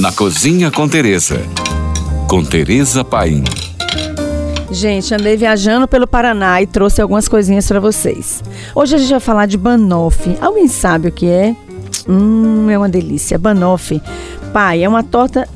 Na Cozinha com Tereza. Com Tereza Paim. Gente, andei viajando pelo Paraná e trouxe algumas coisinhas para vocês. Hoje a gente vai falar de banoffee. Alguém sabe o que é? Hum, é uma delícia. Banoffee. Pai, é uma torta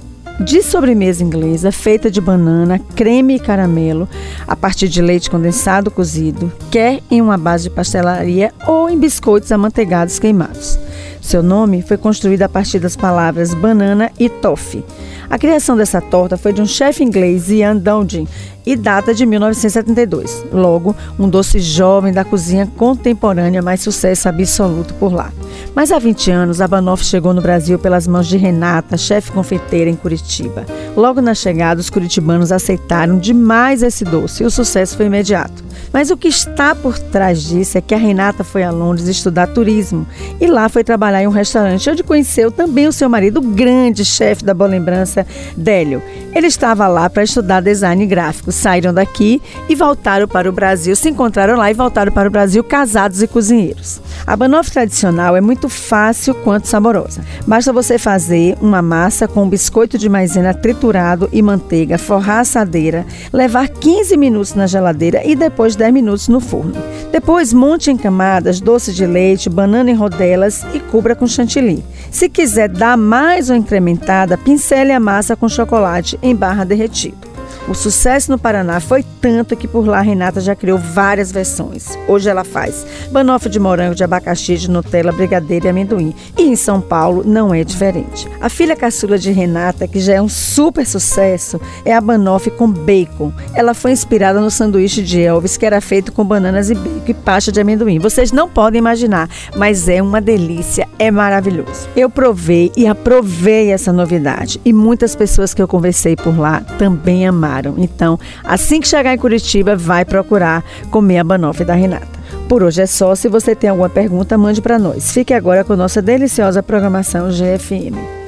de sobremesa inglesa feita de banana, creme e caramelo, a partir de leite condensado cozido, quer em uma base de pastelaria ou em biscoitos amanteigados queimados. Seu nome foi construído a partir das palavras banana e toffee. A criação dessa torta foi de um chefe inglês, Ian Dowding, e data de 1972. Logo, um doce jovem da cozinha contemporânea, mais sucesso absoluto por lá. Mas há 20 anos, a Banoff chegou no Brasil pelas mãos de Renata, chefe confeiteira em Curitiba. Logo na chegada, os curitibanos aceitaram demais esse doce e o sucesso foi imediato. Mas o que está por trás disso é que a Renata foi a Londres estudar turismo e lá foi trabalhar em um restaurante onde conheceu também o seu marido, o grande chefe da Boa Lembrança, Délio. Ele estava lá para estudar design gráfico. Saíram daqui e voltaram para o Brasil, se encontraram lá e voltaram para o Brasil casados e cozinheiros. A banoffee tradicional é muito fácil quanto saborosa. Basta você fazer uma massa com biscoito de maisena triturado e manteiga, forrar a assadeira, levar 15 minutos na geladeira e depois 10 minutos no forno. Depois monte em camadas doce de leite, banana em rodelas e cubra com chantilly. Se quiser dar mais uma incrementada, pincele a massa com chocolate em barra derretido. O sucesso no Paraná foi tanto que por lá Renata já criou várias versões. Hoje ela faz banoffee de morango, de abacaxi, de Nutella, brigadeiro e amendoim. E em São Paulo não é diferente. A filha caçula de Renata, que já é um super sucesso, é a banoffee com bacon. Ela foi inspirada no sanduíche de Elvis, que era feito com bananas e bacon e pasta de amendoim. Vocês não podem imaginar, mas é uma delícia, é maravilhoso. Eu provei e aprovei essa novidade e muitas pessoas que eu conversei por lá também amaram. Então, assim que chegar em Curitiba, vai procurar comer a banoffee da Renata. Por hoje é só. Se você tem alguma pergunta, mande para nós. Fique agora com nossa deliciosa programação GFM.